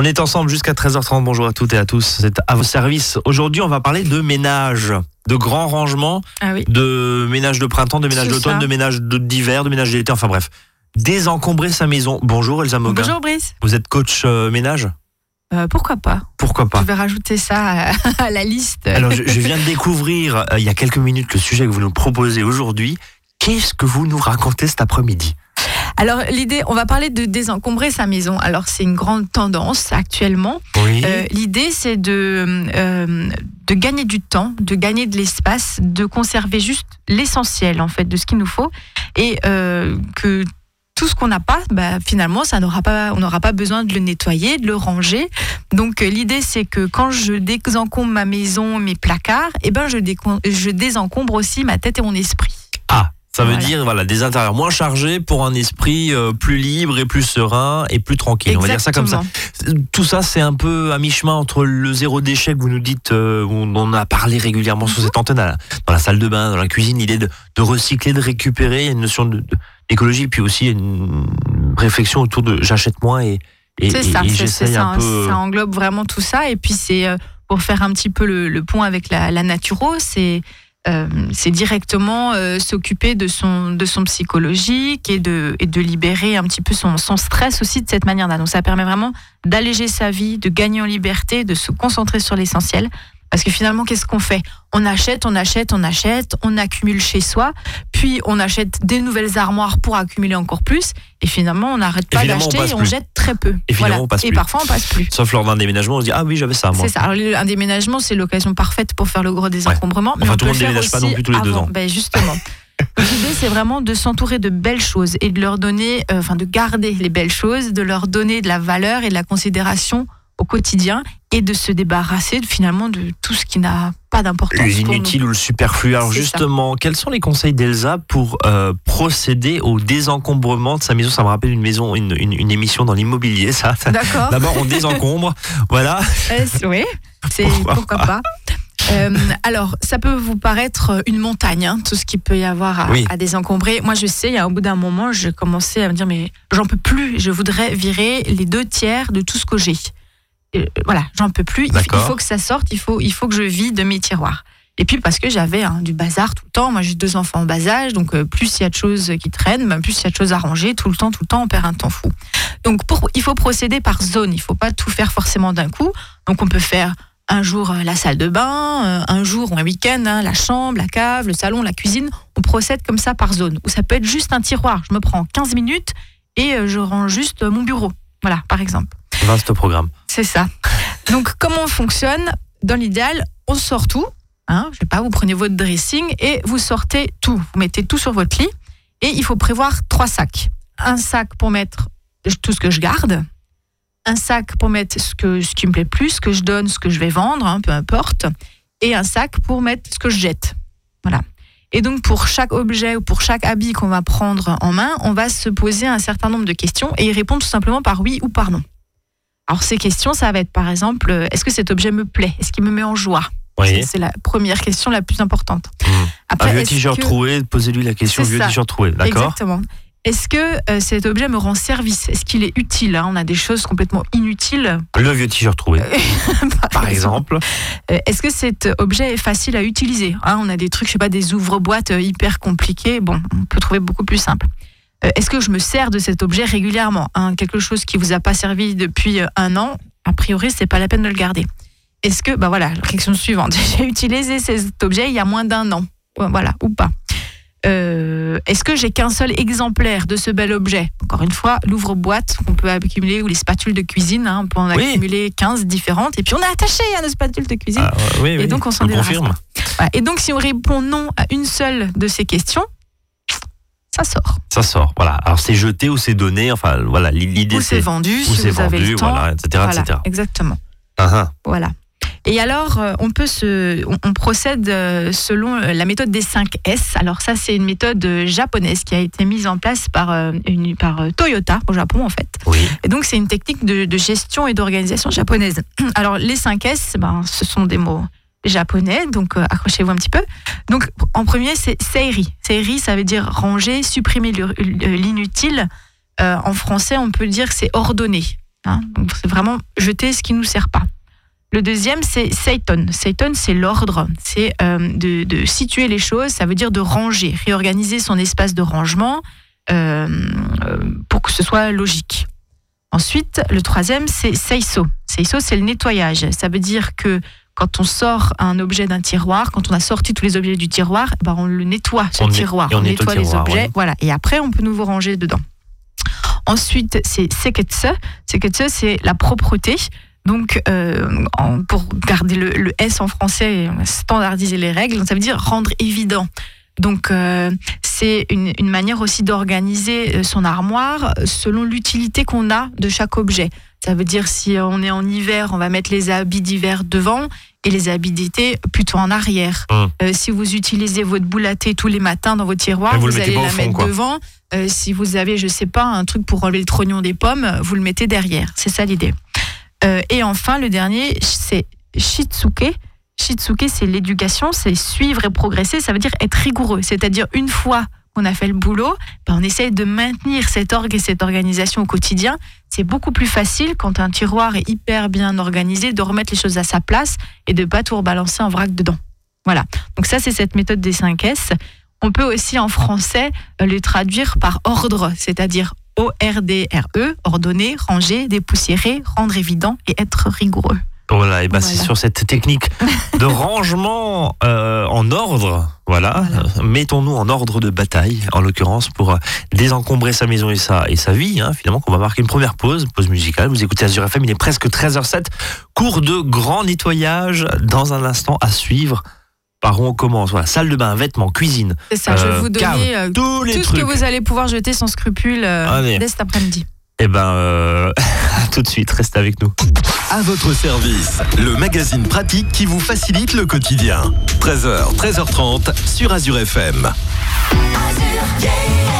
On est ensemble jusqu'à 13h30. Bonjour à toutes et à tous. C'est à vos services. Aujourd'hui, on va parler de ménage, de grands rangements, Ah oui. de ménage de printemps, de ménage d'automne, de ménage d'hiver, de ménage d'été, enfin bref. Désencombrer sa maison. Bonjour Elsa Moguin. Bonjour Brice. Vous êtes coach euh, ménage Euh, pourquoi pas Pourquoi pas Je vais rajouter ça à, à la liste. Alors, je, je viens de découvrir euh, il y a quelques minutes le sujet que vous nous proposez aujourd'hui. Qu'est-ce que vous nous racontez cet après-midi? Alors l'idée, on va parler de désencombrer sa maison. Alors c'est une grande tendance actuellement. Oui. Euh, l'idée c'est de euh, de gagner du temps, de gagner de l'espace, de conserver juste l'essentiel en fait de ce qu'il nous faut et euh, que tout ce qu'on n'a pas, bah, finalement, ça n'aura pas, on n'aura pas besoin de le nettoyer, de le ranger. Donc l'idée, c'est que quand je désencombre ma maison, mes placards, eh ben je, je désencombre aussi ma tête et mon esprit. Ah, ça veut Voilà. dire voilà des intérieurs moins chargés pour un esprit euh, plus libre et plus serein et plus tranquille. On va dire ça comme ça. Tout ça, c'est un peu à mi-chemin entre le zéro déchet que vous nous dites, euh, où on a parlé régulièrement Mhm. sur cette antenne, la- dans la salle de bain, dans la cuisine, l'idée de, de recycler, de récupérer, il y a une notion de- de- d'écologie, puis aussi une réflexion autour de j'achète moins et, et, C'est et- ça, et ça, un peu. euh, ça englobe vraiment tout ça. Et puis c'est euh, pour faire un petit peu le, le point avec la, la naturo, c'est euh, c'est directement euh, s'occuper de son de son psychologique et de et de libérer un petit peu son, son stress aussi de cette manière-là. Donc ça permet vraiment d'alléger sa vie, de gagner en liberté, de se concentrer sur l'essentiel. Parce que finalement, qu'est-ce qu'on fait? On achète, on achète, on achète, on accumule chez soi, puis on achète des nouvelles armoires pour accumuler encore plus, et finalement, on n'arrête pas d'acheter et on plus. jette très peu. Et finalement, on passe et plus. parfois, on passe plus. Sauf lors d'un déménagement, on se dit ah oui j'avais ça. C'est ça. Alors, un déménagement, c'est l'occasion parfaite pour faire le gros désencombrement. mais Enfin, on tout le monde déménage pas non plus tous les deux ans. Ben, justement. L'idée, c'est vraiment de s'entourer de belles choses et de leur donner, euh, enfin, de garder les belles choses, de leur donner de la valeur et de la considération au quotidien et de se débarrasser finalement de tout ce qui n'a pas d'importance. L'inutile ou le superflu. Alors ça. justement, quels sont les conseils d'Elsa pour euh, procéder au désencombrement de sa maison? Ça me rappelle une maison, une, une- une émission dans l'immobilier, ça. D'accord. D'abord, on désencombre, voilà. Euh, oui, c'est Pourquoi pourquoi pas? Euh, alors, ça peut vous paraître une montagne, hein, tout ce qu'il peut y avoir à, Oui. à désencombrer. Moi, je sais, au bout d'un moment, je commençais à me dire, mais j'en peux plus. Je voudrais virer les deux tiers de tout ce que j'ai. Euh, voilà, j'en peux plus. Il, faut que ça sorte. Il faut, il faut que je vide mes tiroirs. Et puis parce que j'avais hein, du bazar tout le temps. Moi, j'ai deux enfants en bas âge, donc euh, plus il y a de choses qui traînent, ben, plus il y a de choses à ranger. Tout le temps, tout le temps, on perd un temps fou. Donc, pour, il faut procéder par zone. Il faut pas tout faire forcément d'un coup. Donc, on peut faire un jour euh, la salle de bain, euh, un jour ou un week-end, hein, la chambre, la cave, le salon, la cuisine. On procède comme ça par zone. Ou ça peut être juste un tiroir. Je me prends 15 minutes et je range juste mon bureau. Voilà, par exemple. Vaste programme. C'est ça. Donc, comment on fonctionne Dans l'idéal, on sort tout. Hein, je sais pas, vous prenez votre dressing et vous sortez tout. Vous mettez tout sur votre lit. Et il faut prévoir trois sacs. Un sac pour mettre tout ce que je garde. Un sac pour mettre ce, que, ce qui me plaît plus, ce que je donne, ce que je vais vendre, hein, peu importe. Et un sac pour mettre ce que je jette. Voilà. Et donc, pour chaque objet ou pour chaque habit qu'on va prendre en main, on va se poser un certain nombre de questions et y répondre tout simplement par oui ou par non. Alors ces questions, ça va être par exemple, euh, est-ce que cet objet me plaît? Est-ce qu'il me met en joie? Oui. C'est la première question la plus importante. Mmh. Après, Un vieux t-shirt que- troué, posez-lui la question, vieux t-shirt troué, d'accord? Exactement. Est-ce que euh, cet objet me rend service? Est-ce qu'il est utile? Hein On a des choses complètement inutiles. Le vieux t-shirt troué, par exemple. Euh, Est-ce que cet objet est facile à utiliser? Hein, On a des trucs, je sais pas, des ouvre-boîtes euh, hyper compliqués. Bon, on peut trouver beaucoup plus simple. Euh, Est-ce que je me sers de cet objet régulièrement Hein, Quelque chose qui vous a pas servi depuis euh, un an, a priori, c'est pas la peine de le garder. Est-ce que, bah voilà, la question suivante. J'ai utilisé cet objet il y a moins d'un an, voilà, ou pas. Euh, Est-ce que j'ai qu'un seul exemplaire de ce bel objet? Encore une fois, l'ouvre-boîte qu'on peut accumuler ou les spatules de cuisine, hein, on peut en Oui. accumuler 15 différentes et puis on est attaché à nos spatules de cuisine. Ah, oui, oui, Et donc, on s'en débarrasse. Voilà. Et donc, si on répond non à une seule de ces questions, ça sort. Ça sort, voilà. Alors c'est jeté ou c'est donné, enfin voilà, l'idée Ou c'est c'est vendu, où si c'est vous avez vendu, le temps. voilà, etc., Voilà, etc. exactement. Ah, ah. Voilà. Et alors, euh, on peut se, on, on procède euh, selon euh, la méthode des 5 S. Alors ça, c'est une méthode japonaise qui a été mise en place par, une, par Toyota au Japon en fait. Oui. Et donc c'est une technique de, de gestion et d'organisation japonaise. Alors les 5 S, ben, ce sont des mots japonais, donc euh, accrochez-vous un petit peu. Donc en premier, c'est seiri. Seiri, ça veut dire ranger, supprimer le- le- l'inutile. Euh, en français, on peut dire que c'est ordonner. Hein. c'est vraiment jeter ce qui nous sert pas. Le deuxième, c'est Seiton. Seiton, c'est l'ordre, c'est euh, de, situer les choses, ça veut dire de ranger, réorganiser son espace de rangement pour que ce soit logique. Ensuite, le troisième, c'est Seiso. Seiso, c'est le nettoyage. Ça veut dire que quand on sort un objet d'un tiroir, quand on a sorti tous les objets du tiroir, ben on le nettoie, ce tiroir. On, nettoie les objets, voilà. Et après, on peut nouveau ranger dedans. Ensuite, c'est Seketse. Seketse, c'est la propreté. Donc, euh, pour garder le, S en français, standardiser les règles, ça veut dire rendre évident. Donc, euh, c'est une, manière aussi d'organiser euh, son armoire selon l'utilité qu'on a de chaque objet. Ça veut dire si on est en hiver, on va mettre les habits d'hiver devant et les habits d'été plutôt en arrière. Hum. si vous utilisez votre boule à thé tous les matins dans votre tiroir, vous, allez la mettre devant. si vous avez, je sais pas, un truc pour enlever le trognon des pommes, vous le mettez derrière. C'est ça l'idée. Euh, et enfin, le dernier, c'est Shitsuke. Shitsuke, c'est l'éducation, c'est suivre et progresser, ça veut dire être rigoureux. C'est-à-dire, une fois qu'on a fait le boulot, ben on essaye de maintenir cet orgue et cette organisation au quotidien. C'est beaucoup plus facile quand un tiroir est hyper bien organisé de remettre les choses à sa place et de pas tout rebalancer en vrac dedans. Voilà. Donc ça, c'est cette méthode des 5 S. On peut aussi en français euh, le traduire par ordre, c'est-à-dire O-R-D-R-E, ordonner, ranger, dépoussiérer, rendre évident et être rigoureux. Voilà, et ben c'est sur cette technique de rangement euh, en ordre, voilà. Mettons-nous en ordre de bataille, en l'occurrence, pour euh, désencombrer sa maison et sa, et sa vie, hein, finalement, qu'on va marquer une première pause, pause musicale. Vous écoutez Azure FM, il est presque 13h07. Cours de grand nettoyage dans un instant à suivre par où on commence. Voilà, salle de bain, vêtements, cuisine. C'est ça, je vais vous euh, donner euh, tout ce que vous allez pouvoir jeter sans scrupule euh, dès cet après-midi. Eh ben, tout de suite, restez avec nous. À votre service, le magazine pratique qui vous facilite le quotidien. 13h, 13h30 sur Azure FM. Azure, the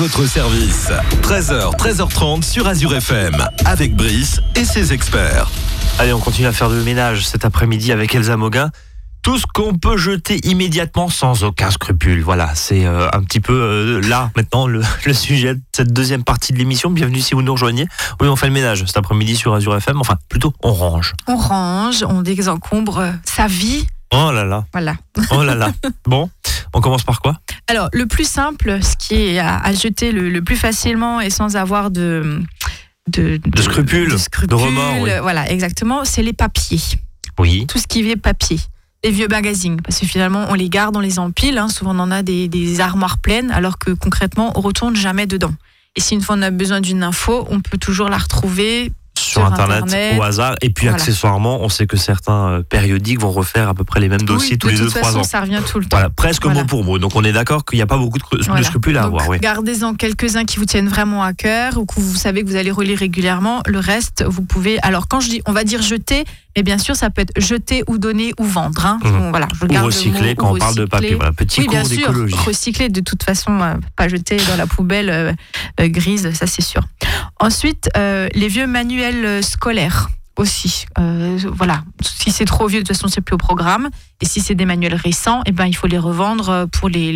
votre service. 13h, 13h30 sur Azure FM, avec Brice et ses experts. Allez, on continue à faire de ménage cet après-midi avec Elsa Moguin. Tout ce qu'on peut jeter immédiatement sans aucun scrupule. Voilà, c'est euh, un petit peu euh, là maintenant le, sujet de cette deuxième partie de l'émission. Bienvenue si vous nous rejoignez. Oui, on fait le ménage cet après-midi sur Azure FM. Enfin, plutôt, on range. On range, on désencombre sa vie. Oh là là. Voilà. Oh là là. Bon, on commence par quoi? Alors, le plus simple, ce qui est à, jeter le, plus facilement et sans avoir de de, scrupules, de, remords. Voilà, exactement. C'est les papiers. Oui. Tout ce qui est papier. Les vieux magazines, parce que finalement on les garde, on les empile. Hein. Souvent on en a des, des, armoires pleines, alors que concrètement on retourne jamais dedans. Et si une fois on a besoin d'une info, on peut toujours la retrouver sur, Internet, au hasard. Et puis accessoirement, on sait que certains euh, périodiques vont refaire à peu près les mêmes dossiers tous les deux trois ans. Ça revient tout le temps. Voilà, presque mot pour mot. Donc on est d'accord qu'il n'y a pas beaucoup de, scrupules à avoir. Oui. Gardez-en quelques-uns qui vous tiennent vraiment à cœur ou que vous savez que vous allez relire régulièrement. Le reste, vous pouvez. Alors quand je dis, on va dire jeter, mais bien sûr, ça peut être jeter ou donner ou vendre. Hein. Mmh. Voilà, je ou recycler quand on parle de papier. Voilà, petit oui, bien sûr, recycler de toute façon, euh, pas jeter dans la poubelle euh, grise, ça c'est sûr. Ensuite, les vieux manuels scolaires aussi. Euh, voilà, si c'est trop vieux, de toute façon, c'est plus au programme. Et si c'est des manuels récents, eh ben, il faut les revendre euh, pour les,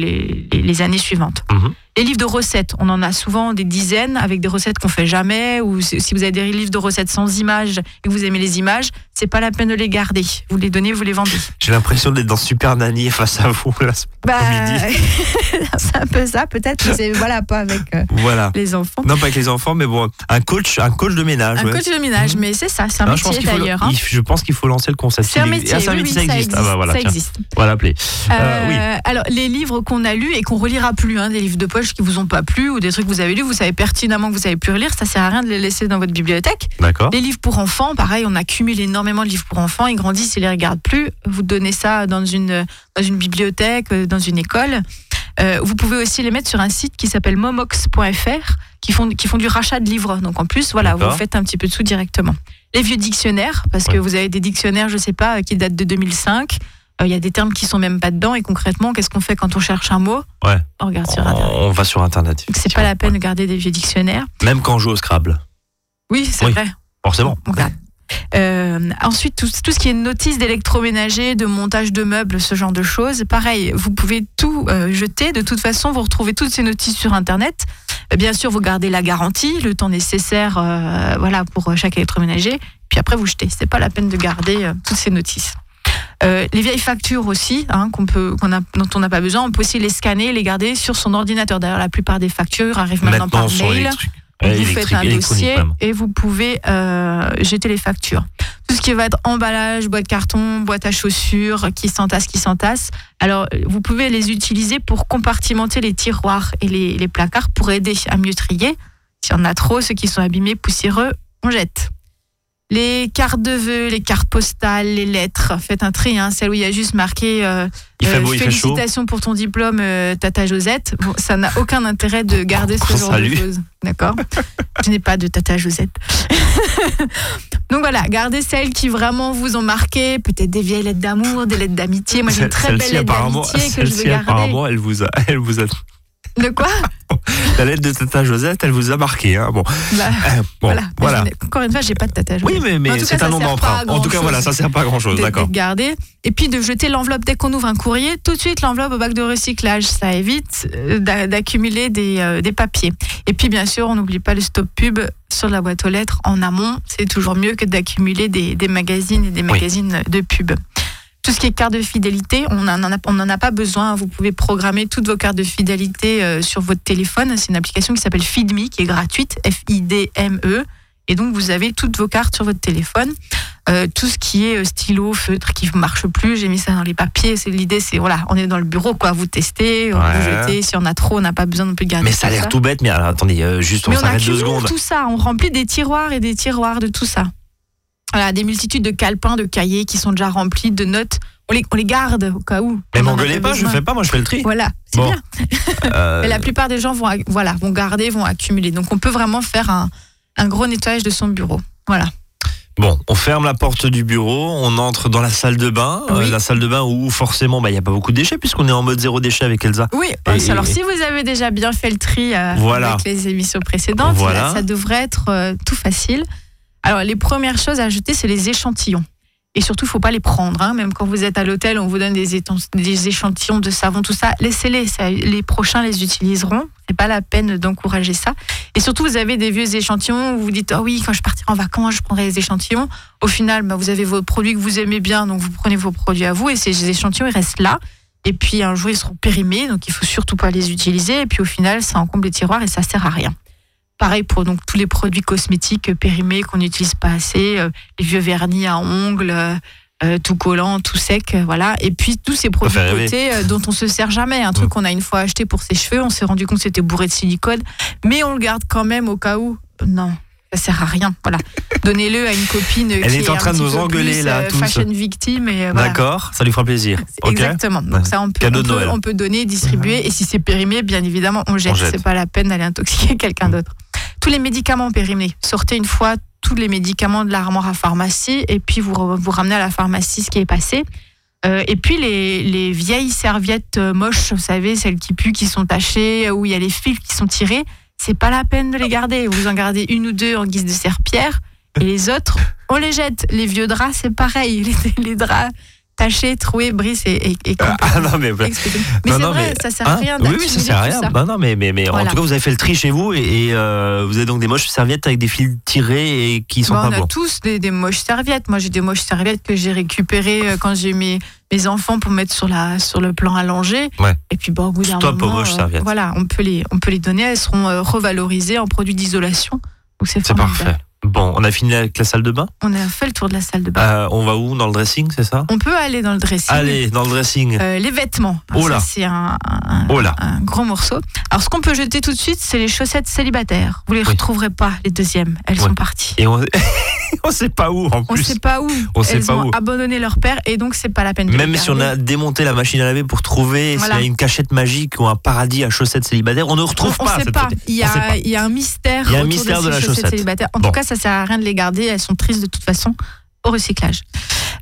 les, années suivantes. Mhm. Les livres de recettes, on en a souvent des dizaines avec des recettes qu'on fait jamais. Ou si vous avez des livres de recettes sans images et que vous aimez les images, c'est pas la peine de les garder. Vous les donnez, vous les vendez. J'ai l'impression d'être dans Super Nanny face à vous là, bah, c'est un peu ça, peut-être. Mais voilà, pas avec euh, voilà. les enfants. Non, pas avec les enfants, mais bon, un coach, un coach de ménage. Un coach de ménage, mais c'est ça, c'est un métier d'ailleurs. Hein. Je pense qu'il faut lancer le concept. C'est un métier, ça, existe. Ah bah voilà, ça existe. Voilà. Euh, euh, oui. Alors, les livres qu'on a lus et qu'on relira plus, hein, des livres de poche qui vous ont pas plu ou des trucs que vous avez lus, vous savez pertinemment que vous savez plus relire, ça sert à rien de les laisser dans votre bibliothèque. D'accord. Les livres pour enfants, pareil, on accumule énormément de livres pour enfants, ils grandissent, ils les regardent plus. Vous donnez ça dans une, dans une bibliothèque, euh, dans une école. vous pouvez aussi les mettre sur un site qui s'appelle momox.fr qui font, qui font du rachat de livres. Donc en plus, voilà, vous faites un petit peu de sous directement. Les vieux dictionnaires, parce que vous avez des dictionnaires, je sais pas, qui datent de 2005. Euh, il y a des termes qui sont même pas dedans. Et concrètement, qu'est-ce qu'on fait quand on cherche un mot? Ouais. On regarde sur Internet. On va sur Internet. C'est pas la peine de garder des vieux dictionnaires. Même quand on joue au Scrabble. Oui, c'est vrai. Forcément. Euh, ensuite, tout, ce qui est notice d'électroménager, de montage de meubles, ce genre de choses, pareil, vous pouvez tout euh, jeter. De toute façon, vous retrouvez toutes ces notices sur Internet. bien sûr, vous gardez la garantie, le temps nécessaire voilà, pour chaque électroménager. Puis après, vous jetez. C'est pas la peine de garder toutes ces notices. Euh, les vieilles factures aussi, hein, qu'on peut, qu'on a, dont on n'a pas besoin, on peut aussi les scanner, les garder sur son ordinateur. D'ailleurs, la plupart des factures arrivent maintenant, par mail. Vous faites un dossier et vous pouvez euh, jeter les factures. Tout ce qui va être emballage, boîte carton, boîte à chaussures, qui s'entasse, qui s'entasse. Alors, vous pouvez les utiliser pour compartimenter les tiroirs et les, les placards pour aider à mieux trier. S'il y en a trop, ceux qui sont abîmés, poussiéreux, on jette les cartes de vœux, les cartes postales, les lettres. Faites un tri, hein, celle où il y a juste marqué euh, euh, félicitations pour ton diplôme, euh, Tata Josette. Bon, ça n'a aucun intérêt de garder ce genre de choses. D'accord Je n'ai pas de Tata Josette. Donc voilà, gardez celles qui vraiment vous ont marqué. Peut-être des vieilles lettres d'amour, des lettres d'amitié. Moi, j'ai une très belle lettre d'amitié que je veux garder. Apparemment, elle vous a, elle vous a de quoi La lettre de Tata Josette, elle vous a marqué. Hein bon. Bah, euh, bon, voilà. Encore une fois, j'ai pas de Tata Josette. Oui, mais, mais c'est un nom d'emprunt. En tout cas, voilà, ça sert pas à grand chose, d'accord. garder. Et puis de jeter l'enveloppe dès qu'on ouvre un courrier, tout de suite l'enveloppe au bac de recyclage. Ça évite euh, d'accumuler des, euh, des papiers. Et puis, bien sûr, on n'oublie pas le stop pub sur la boîte aux lettres en amont. C'est toujours mieux que d'accumuler des, des, magazines et des magazines de pub. Tout ce qui est carte de fidélité, on n'en a, on a pas besoin. Vous pouvez programmer toutes vos cartes de fidélité euh, sur votre téléphone. C'est une application qui s'appelle FeedMe, qui est gratuite, F-I-D-M-E. Et donc, vous avez toutes vos cartes sur votre téléphone. Euh, tout ce qui est euh, stylo, feutre qui ne marche plus, j'ai mis ça dans les papiers. C'est l'idée, c'est voilà, on est dans le bureau, quoi. Vous testez, vous jetez. Si on a trop, on n'a pas besoin non plus de garder. Mais ça a l'air tout bête. Mais attendez, juste on s'arrête deux secondes. Tout ça, on remplit des tiroirs et des tiroirs de tout ça. Voilà, des multitudes de calepins, de cahiers qui sont déjà remplis de notes. On les, on les garde au cas où. Mais m'engueulez pas, je fais pas, moi je fais le tri. Voilà, c'est bien. Euh, Mais la plupart des gens vont, voilà, vont garder, vont accumuler. Donc on peut vraiment faire un, un gros nettoyage de son bureau. Voilà. Bon, on ferme la porte du bureau, on entre dans la salle de bain, euh, la salle de bain où forcément bah, il n'y a pas beaucoup de déchets puisqu'on est en mode zéro déchet avec Elsa. Oui, Et- alors et- si vous avez déjà bien fait le tri euh, Voilà. avec les émissions précédentes, Voilà. là, ça devrait être euh, tout facile. Alors les premières choses à ajouter, c'est les échantillons. Et surtout, il faut pas les prendre. hein. Même quand vous êtes à l'hôtel, on vous donne des, échantillons de savon, tout ça. Laissez-les. Les prochains les utiliseront. C'est pas la peine d'encourager ça. Et surtout, vous avez des vieux échantillons où vous dites, ah oui, quand je partirai en vacances, je prendrai les échantillons. Au final, bah, vous avez vos produits que vous aimez bien, donc vous prenez vos produits à vous et ces échantillons, ils restent là. Et puis un jour, ils seront périmés, donc il faut surtout pas les utiliser. Et puis au final, ça encombre les tiroirs et ça sert à rien. Pareil pour donc tous les produits cosmétiques périmés qu'on n'utilise pas assez, euh, les vieux vernis à ongles, euh, euh, tout collant, tout sec, euh, voilà. Et puis tous ces produits euh, dont on se sert jamais, un truc Mm. qu'on a une fois acheté pour ses cheveux, on s'est rendu compte que c'était bourré de silicone, mais on le garde quand même au cas où. Non, ça sert à rien. Voilà, donnez-le à une copine Elle qui est en un train de nous engueuler, plus, là, tous. fashion victime et voilà. D'accord, ça lui fera plaisir. Exactement. Donc ça, on peut, Cadeau on, peut, Noël. on peut donner, distribuer. Et si c'est périmé, bien évidemment, on jette. Jette. C'est pas la peine d'aller intoxiquer quelqu'un d'autre. Tous les médicaments périmés. Sortez une fois tous les médicaments de l'armoire à pharmacie et puis vous, vous ramenez à la pharmacie ce qui est passé. Euh, et puis les, les vieilles serviettes euh, moches, vous savez, celles qui puent, qui sont tachées, où il y a les fils qui sont tirés, c'est pas la peine de les garder. Vous en gardez une ou deux en guise de serpillère et les autres, on les jette. Les vieux draps, c'est pareil. Les, les draps tachés, troués, bris et, et, et Ah non mais Expliquez. Mais c'est vrai, mais- ça sert à Hein rien oui, oui, ça sert à rien. Non, non, mais, en tout cas, vous avez fait le tri chez vous et, et, euh, vous avez donc des moches serviettes avec des fils tirés et qui sont Bon, pas on a bons. tous des, des moches serviettes. Moi, j'ai des moches serviettes que j'ai récupérées euh, quand j'ai mes, mes enfants pour mettre sur, la, sur le plan allongé. Ouais. Et puis, bon, au bout d'un moment, euh, voilà, on peut, les, on peut les donner. Elles seront euh, revalorisées en produits d'isolation. Donc, c'est parfait. Bon, on a fini avec la salle de bain. On a fait le tour de la salle de bain. Euh, on va où Dans le dressing, c'est ça? On peut aller dans le dressing. Allez, dans le dressing. Euh, les vêtements. Oh là. C'est un, un- Oh là. un gros morceau. Alors, ce qu'on peut jeter tout de suite, c'est les chaussettes célibataires. Vous les Oui. retrouverez pas, les deuxièmes. Elles sont parties. Et on on sait pas où en On plus. sait pas où. On sait Elles pas ont où. abandonné leur père et donc c'est pas la peine de Même les si on garder. a démonté la machine à laver pour trouver Voilà. s'il y a une cachette magique ou un paradis à chaussettes célibataires, on ne retrouve on, pas. sait cette pas. Il y, On sait pas. a, il y a un mystère. Il y a un autour mystère de, de ces la chaussettes chaussette. célibataires. En Bon. tout cas, ça sert à rien de les garder. Elles sont tristes de toute façon au recyclage.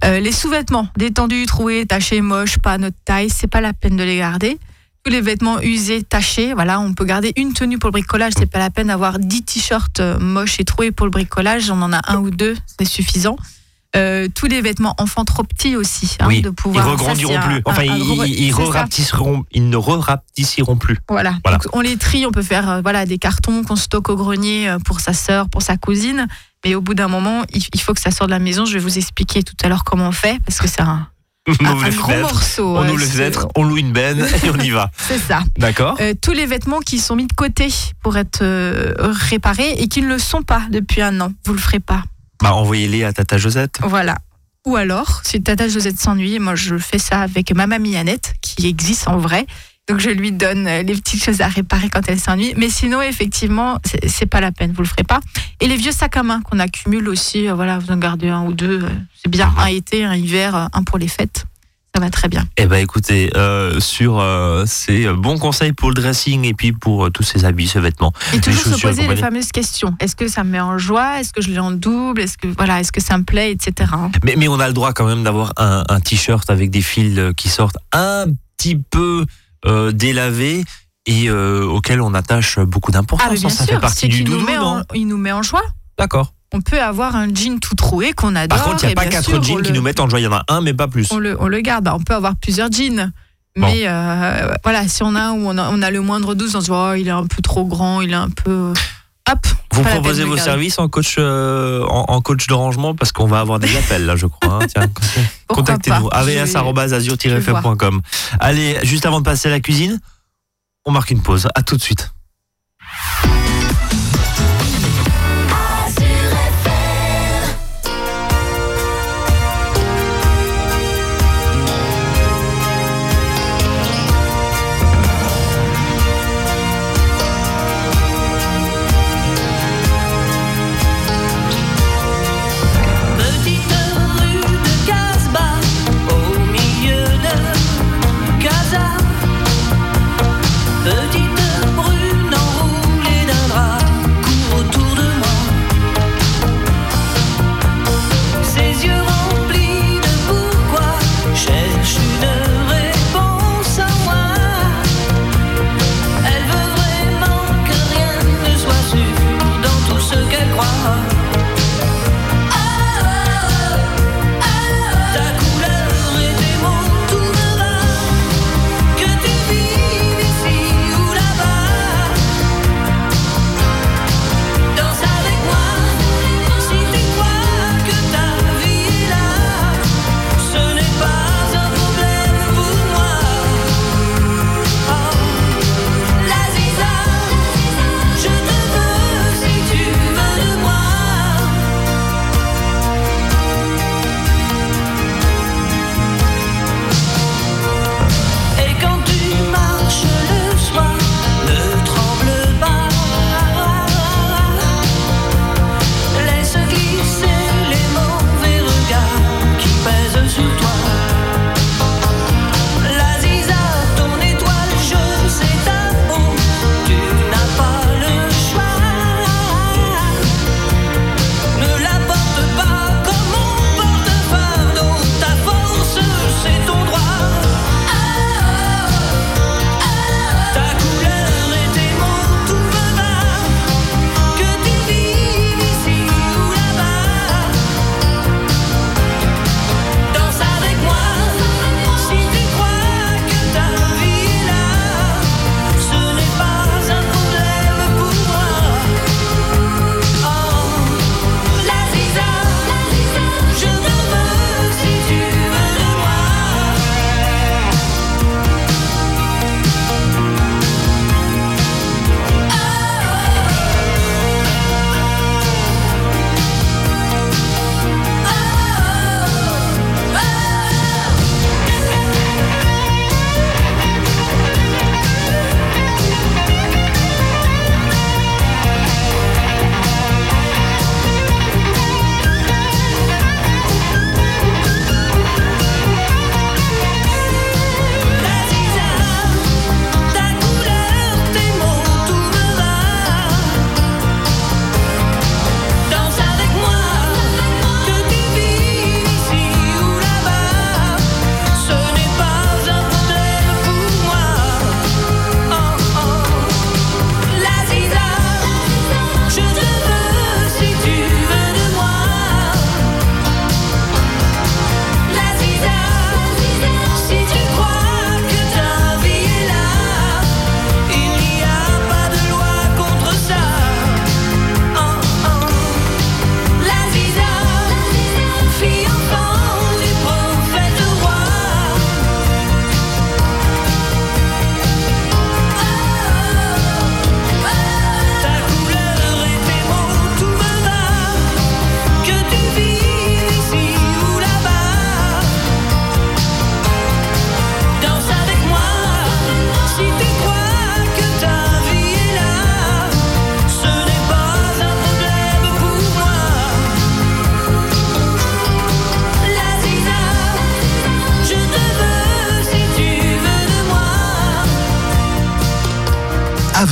Euh, les sous-vêtements, détendus, troués, tachés, moches, pas à notre taille, c'est pas la peine de les garder. Tous les vêtements usés, tachés, voilà, on peut garder une tenue pour le bricolage. C'est pas la peine d'avoir 10 t-shirts euh, moches et troués pour le bricolage. On en a un ou deux, c'est suffisant. Euh, tous les vêtements enfants trop petits aussi, hein, Oui, de Ils pouvoir. regrandiront un- plus. Enfin, un- un ils, gros- ils- ils re-rapetisseront- ils ne re-rapetissiront plus. Voilà. Voilà. Donc, on les trie, on peut faire euh, voilà des cartons qu'on stocke au grenier pour sa sœur, pour sa cousine. Mais au bout d'un moment, il, il faut que ça sorte de la maison. Je vais vous expliquer tout à l'heure comment on fait parce que c'est un, On un, gros morceau. on ouvre les fenêtres, on loue une benne et on y va. C'est ça. D'accord Euh, tous les vêtements qui sont mis de côté pour être euh, réparés et qui ne le sont pas depuis un an, vous le ferez pas. Bah, envoyez-les à Tata Josette. Voilà. Ou alors, si Tata Josette s'ennuie, moi je fais ça avec ma mamie Annette, qui existe en vrai. Donc je lui donne euh, les petites choses à réparer quand elle s'ennuie. Mais sinon, effectivement, c'est pas la peine, vous le ferez pas. Et les vieux sacs à main qu'on accumule aussi, euh, voilà, vous en gardez un ou deux, euh, c'est bien. Un été, un hiver, un pour les fêtes. Ça va très bien. Eh ben écoutez, euh, sur euh, ces bons conseils pour le dressing et puis pour euh, tous ces habits, ces vêtements. Et toujours se poser les fameuses questions. Est-ce que ça me met en joie? Est-ce que je l'ai en double? Est-ce que voilà, est-ce que ça me plaît, etc. Mais, mais on a le droit quand même d'avoir un, un t-shirt avec des fils qui sortent un petit peu euh, délavés et euh, auquel on attache beaucoup d'importance. Ah, bien ça sûr, fait partie du nous doudou, en- il nous met en joie. D'accord. On peut avoir un jean tout troué qu'on adore. Par contre, il n'y a pas quatre sûr, jeans qui nous mettent en joie. Il y en a un, mais pas plus. on le, on le garde. Bah, on peut avoir plusieurs jeans. Bon. Mais euh, voilà, si on a où on a, on a le moindre doute, on se dit oh, il est un peu trop grand, il est un peu. Hop Vous proposez vos services en coach, euh, en, en coach de rangement parce qu'on va avoir des appels là, je crois. hein. Contactez-nous. avs@azur-fm.com. Allez, juste avant de passer à la cuisine, on marque une pause. À tout de suite.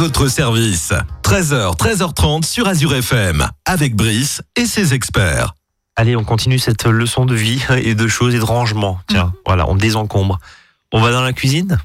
Votre service. 13h, 13h30 sur Azure FM, avec Brice et ses experts. Allez, on continue cette leçon de vie et de choses et de rangement. Tiens, Mm. voilà, on désencombre. On va dans la cuisine?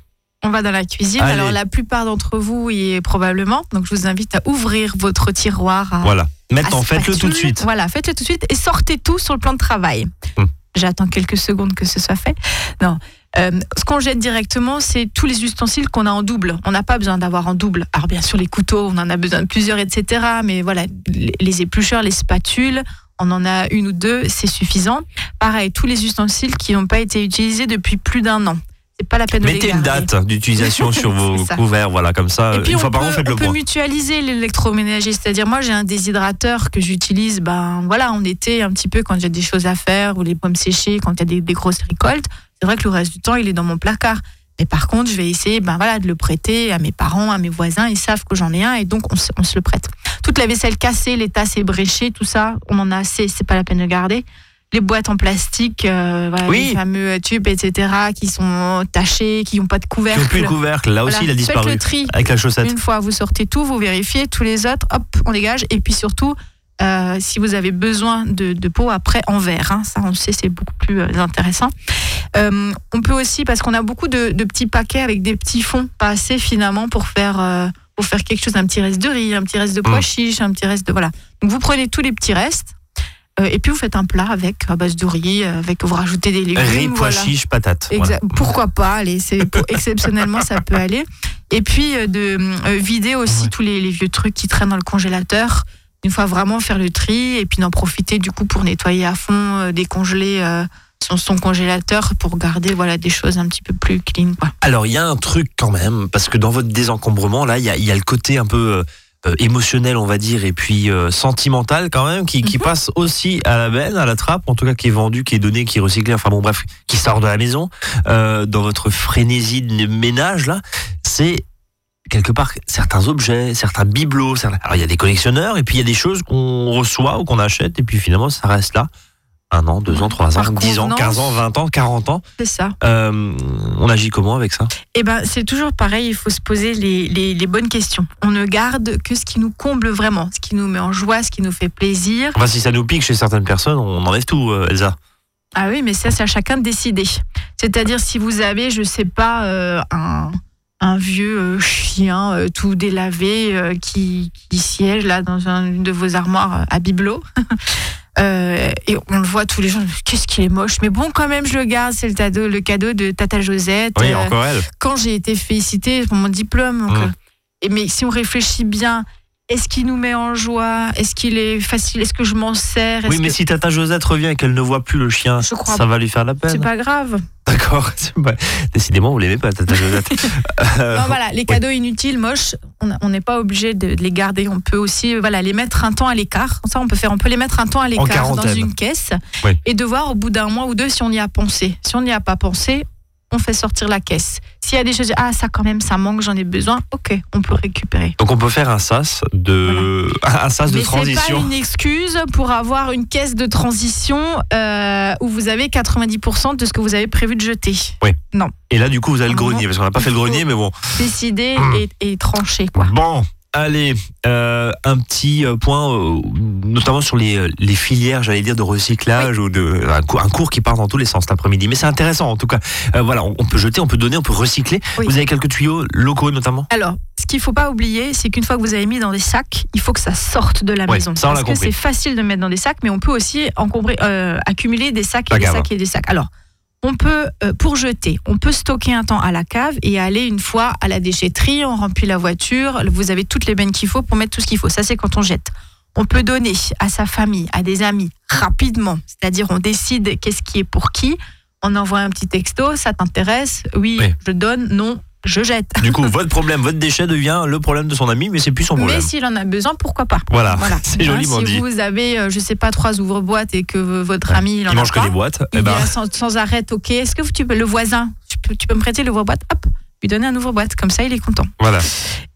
On va dans la cuisine. Allez. Alors la plupart d'entre vous y est probablement. Donc je vous invite à ouvrir votre tiroir. à- Voilà. à Maintenant, faites-le tout de suite. Voilà, faites-le tout de suite et sortez tout sur le plan de travail. Hmm. J'attends quelques secondes que ce soit fait. Non. Euh, ce qu'on jette directement, c'est tous les ustensiles qu'on a en double. On n'a pas besoin d'avoir en double. Alors bien sûr, les couteaux, on en a besoin de plusieurs, etc. Mais voilà, les éplucheurs, les spatules, on en a une ou deux, c'est suffisant. Pareil, tous les ustensiles qui n'ont pas été utilisés depuis plus d'un an. C'est pas la peine de Mettez une date d'utilisation sur vos couverts, voilà, comme ça. Et puis une on fois par peut, an, faites on le peut point. mutualiser l'électroménager. C'est-à-dire, moi, j'ai un déshydrateur que j'utilise ben, voilà, en été, un petit peu quand j'ai des choses à faire ou les pommes séchées, quand il y a des, des grosses récoltes. C'est vrai que le reste du temps, il est dans mon placard. Mais par contre, je vais essayer ben, voilà, de le prêter à mes parents, à mes voisins. Ils savent que j'en ai un et donc on se, on se le prête. Toute la vaisselle cassée, les tasses ébréchées, tout ça, on en a assez, c'est pas la peine de garder. Les boîtes en plastique, euh, voilà, Oui. les fameux tubes, etc., qui sont tachés, qui n'ont pas de Qui couvercle. n'ont plus le couvercle, là aussi, il a Faites disparu. le tri. Avec la chaussette. Une fois, vous sortez tout, vous vérifiez tous les autres, hop, on dégage. Et puis surtout, euh, si vous avez besoin de, de peau après en verre, hein, ça on le sait, c'est beaucoup plus euh, intéressant. On peut aussi, parce qu'on a beaucoup de, de petits paquets avec des petits fonds, pas assez finalement pour faire, pour faire quelque chose, un petit reste de riz, un petit reste de pois Mm. chiches, un petit reste de voilà. Donc vous prenez tous les petits restes. Euh, et puis vous faites un plat avec à base de riz, euh, avec vous rajoutez des légumes. Riz, pois voilà. chiches, patates. Exa- Voilà. Pourquoi pas Allez, c'est pour- exceptionnellement ça peut aller. Et puis euh, de euh, vider aussi Ouais. tous les, les vieux trucs qui traînent dans le congélateur. Une fois vraiment faire le tri et puis d'en profiter du coup pour nettoyer à fond, décongeler son, son congélateur pour garder voilà des choses un petit peu plus clean. Quoi. Alors, il y a un truc quand même, parce que dans votre désencombrement, là, il y a, il y a le côté un peu euh, euh, émotionnel, on va dire, et puis euh, sentimental quand même, qui, qui Mhm. passe aussi à la benne, à la trappe, en tout cas qui est vendu, qui est donné, qui est recyclé, enfin bon, bref, qui sort de la maison, euh, dans votre frénésie de ménage, là, c'est quelque part certains objets, certains bibelots. certains- Alors, il y a des collectionneurs, et puis il y a des choses qu'on reçoit ou qu'on achète, et puis finalement, ça reste là. Un an, deux ans, trois ans, dix ans. 15 ans, 20 ans, 40 ans. C'est ça. Euh, on agit comment avec ça? Et ben c'est toujours pareil, il faut se poser les, les, les bonnes questions. On ne garde que ce qui nous comble vraiment, ce qui nous met en joie, ce qui nous fait plaisir. Enfin, si ça nous pique chez certaines personnes, on enlève tout, euh, Elsa. Ah oui, mais ça, c'est à chacun de décider. C'est-à-dire, si vous avez, je sais pas, euh, un, un vieux euh, chien euh, tout délavé euh, qui, qui siège là dans un- une de vos armoires à bibelot. euh, et on le voit tous les jours, qu'est-ce qu'il est moche. Mais bon, quand même, je le garde, c'est le cadeau, le cadeau de Tata Josette. Oui, Euh, encore elle. quand j'ai été félicitée pour mon diplôme. donc, Mm. euh, et mais si on réfléchit bien, est-ce qu'il nous met en joie? Est-ce qu'il est facile? Est-ce que je m'en sers? Oui, mais que- si Tata Josette revient et qu'elle ne voit plus le chien, Je crois ça va lui faire la C'est peine. pas grave. D'accord. C'est Décidément, vous l'aimez pas, Tata Josette. Euh, Non, voilà, les cadeaux inutiles, moches, on n'est pas obligé de, les garder. On peut aussi, voilà, les mettre un temps à l'écart. Ça, on peut faire. On peut les mettre un temps à l'écart dans une caisse Oui. et de voir au bout d'un mois ou deux si on y a pensé. Si on n'y a pas pensé, on fait sortir la caisse. S'il y a des choses, ah ça quand même, ça manque, j'en ai besoin. Ok, on peut récupérer. Donc on peut faire un sas de un sas de Mais c'est pas transition. une excuse pour avoir une caisse de transition euh, où vous avez 90% de ce que vous avez prévu de jeter. Et là, du coup, vous avez le grenier, non. parce qu'on n'a pas fait le grenier, mais bon. Décider Hum. et, et trancher quoi. Bon, allez, euh, un petit euh, point, euh, notamment sur les, les filières, j'allais dire, de recyclage ou de un cours, un cours qui part dans tous les sens cet après-midi. Mais c'est intéressant, en tout cas. Euh, voilà, on, on peut jeter, on peut donner, on peut recycler. Oui. Vous avez quelques tuyaux locaux, notamment? Alors, ce qu'il faut pas oublier, c'est qu'une fois que vous avez mis dans des sacs, il faut que ça sorte de la Ouais, maison. ça, Parce que c'est facile de mettre dans des sacs, mais on peut aussi encombrer, accumuler des sacs et des sacs et des sacs. Alors, on peut, euh, pour jeter, on peut stocker un temps à la cave et aller une fois à la déchetterie, on remplit la voiture, vous avez toutes les bennes qu'il faut pour mettre tout ce qu'il faut. Ça, c'est quand on jette. On peut donner à sa famille, à des amis, rapidement. C'est-à-dire, on décide qu'est-ce qui est pour qui. On envoie un petit texto, ça t'intéresse? Oui, Oui. je donne, non, je jette. Du coup, votre problème, votre déchet devient le problème de son ami, mais c'est plus son problème. Mais s'il en a besoin, pourquoi pas? Voilà, Voilà. c'est Hein, joliment si dit. vous avez, euh, je sais pas, trois ouvre-boîtes et que votre Ouais. ami il en Il a mange que pas, des boîtes. il Eh ben, vient sans, sans arrêt, ok. Est-ce que vous- tu peux, le voisin, tu peux, tu peux me prêter l'ouvre-boîte? Hop, lui donner un ouvre-boîte. Comme ça, il est content. voilà.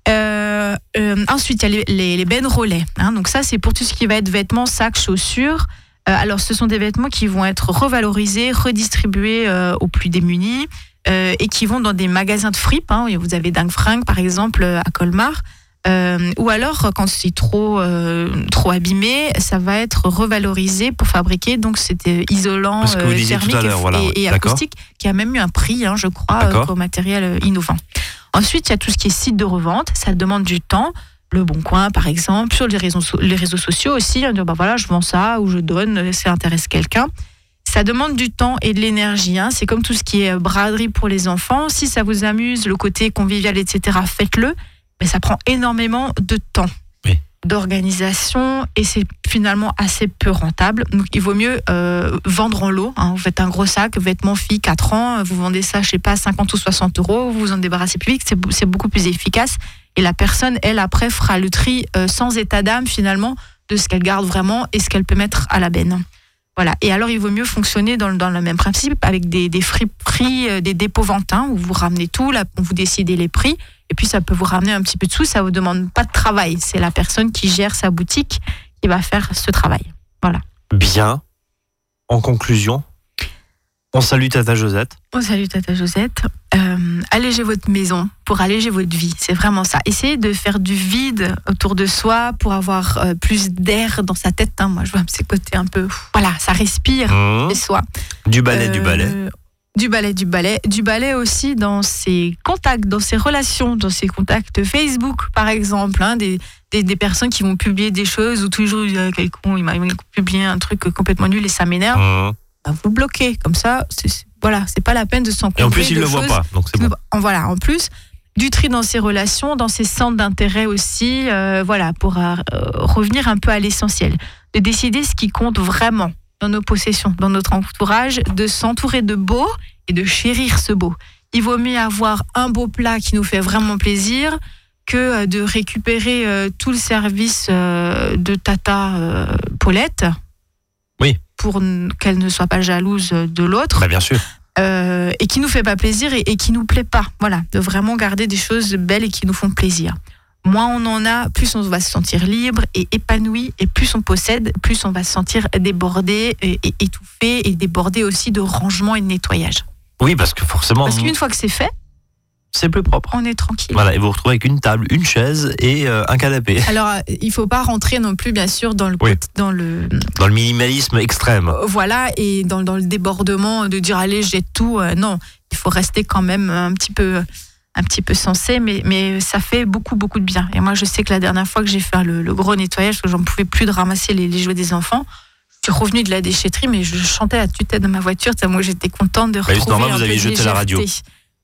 Euh, euh, ensuite, il y a les, les, les bennes relais. hein. donc ça, c'est pour tout ce qui va être vêtements, sacs, chaussures. Euh, alors, ce sont des vêtements qui vont être revalorisés, redistribués aux plus démunis. Euh, et qui vont dans des magasins de fripes. hein. Vous avez Dingue Fringue, par exemple, euh, à Colmar. Euh, ou alors, quand c'est trop, euh, trop abîmé, ça va être revalorisé pour fabriquer. Donc, c'était isolant, euh, thermique et, voilà. et- et D'accord. acoustique, qui a même eu un prix, hein, je crois, pour matériel innovant. Ensuite, il y a tout ce qui est site de revente. Ça demande du temps. Le Bon Coin, par exemple, sur les réseaux, so- les réseaux sociaux aussi. hein, dire, bah voilà, je vends ça ou je donne, ça intéresse quelqu'un. Ça demande du temps et de l'énergie. hein. C'est comme tout ce qui est euh, braderie pour les enfants. Si ça vous amuse, le côté convivial, etc., faites-le. Mais ça prend énormément de temps. Oui. d'organisation et c'est finalement assez peu rentable. Donc il vaut mieux euh, vendre en lot. hein. Vous faites un gros sac, vêtements filles, 4 ans, vous vendez ça, je sais pas, 50 ou 60 euros, vous vous en débarrassez plus vite, c'est beaucoup plus efficace. Et la personne, elle, après, fera le tri euh, sans état d'âme finalement de ce qu'elle garde vraiment et ce qu'elle peut mettre à la benne. Voilà. Et alors, il vaut mieux fonctionner dans, le- même principe avec des, des friperies, euh, des dépôts ventins où vous ramenez tout, là, vous décidez les prix. Et puis, ça peut vous ramener un petit peu de sous. Ça vous demande pas de travail. C'est la personne qui gère sa boutique qui va faire ce travail. Bien. En conclusion, on salue Tata Josette. Oh, salut Tata Josette. Euh, allégez votre maison pour alléger votre vie. C'est vraiment ça. Essayez de faire du vide autour de soi pour avoir euh, plus d'air dans sa tête. hein. Moi, je vois ces côtés un peu. Voilà, ça respire Mmh. chez soi. Du ballet, Euh, du ballet. Du ballet, du ballet. Du ballet aussi dans ses contacts, dans ses relations, dans ses contacts Facebook, par exemple. hein, des, des, des personnes qui vont publier des choses où tous les jours, il y a quelqu'un, il m'a publié un truc complètement nul et ça m'énerve. Mmh. Bah, vous bloquez. Comme ça, c'est, voilà, c'est pas la peine de s'en Et en plus, il de le voit pas. Donc c'est bon. en voilà, en plus du tri dans ses relations, dans ses centres d'intérêt aussi, euh, voilà, pour euh, revenir un peu à l'essentiel, de décider ce qui compte vraiment dans nos possessions, dans notre entourage, de s'entourer de beau et de chérir ce beau. Il vaut mieux avoir un beau plat qui nous fait vraiment plaisir que euh, de récupérer euh, tout le service de Tata Paulette. Pour qu'elle ne soit pas jalouse de l'autre Bah, bien sûr. euh, et qui nous fait pas plaisir et, et qui nous plaît pas. Voilà, de vraiment garder des choses belles et qui nous font plaisir. Moins on en a, plus on va se sentir libre et épanoui, et plus on possède, plus on va se sentir débordé et, et étouffé et débordé aussi de rangement et de nettoyage. Oui, parce que forcément, Parce qu'une fois que c'est fait, c'est plus propre. on est tranquille. Voilà, et vous vous retrouvez avec une table, une chaise et euh, un canapé. Alors, euh, il faut pas rentrer non plus, bien sûr, dans le, Oui. dans le Dans le minimalisme extrême. Euh, voilà, et dans, dans le débordement de dire allez, jette tout, euh, non, il faut rester quand même un petit peu, un petit peu sensé, mais, mais ça fait beaucoup, beaucoup de bien. Et moi, je sais que la dernière fois que j'ai fait le, le gros nettoyage, parce que j'en pouvais plus de ramasser les, les jouets des enfants, je suis revenue de la déchetterie, mais je chantais à tue-tête dans ma voiture, tellement j'étais contente de Bah, retrouver normal, un vous de jeté la radio.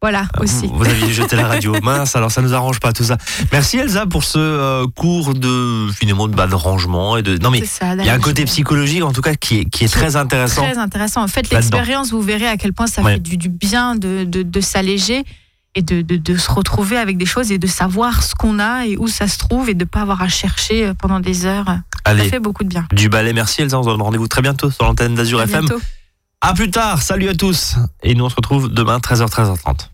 Voilà, aussi. Vous, vous aviez jeté la radio. Mince, alors ça nous arrange pas tout ça. Merci Elsa pour ce euh, cours de finalement de, bah, de rangement et de. Non mais il y a un côté psychologique en tout cas qui est, qui est très intéressant. Très intéressant. Faites Là-dedans. l'expérience, vous verrez à quel point ça Ouais. fait du, du bien de, de, de s'alléger et de, de, se retrouver avec des choses et de savoir ce qu'on a et où ça se trouve et de ne pas avoir à chercher euh, pendant des heures. Ça fait beaucoup de bien. du ballet. Merci Elsa. On se donne rendez-vous très bientôt sur l'antenne d'Azur FM. bientôt. À plus tard. Salut à tous. Et nous on se retrouve demain 13h 13h30.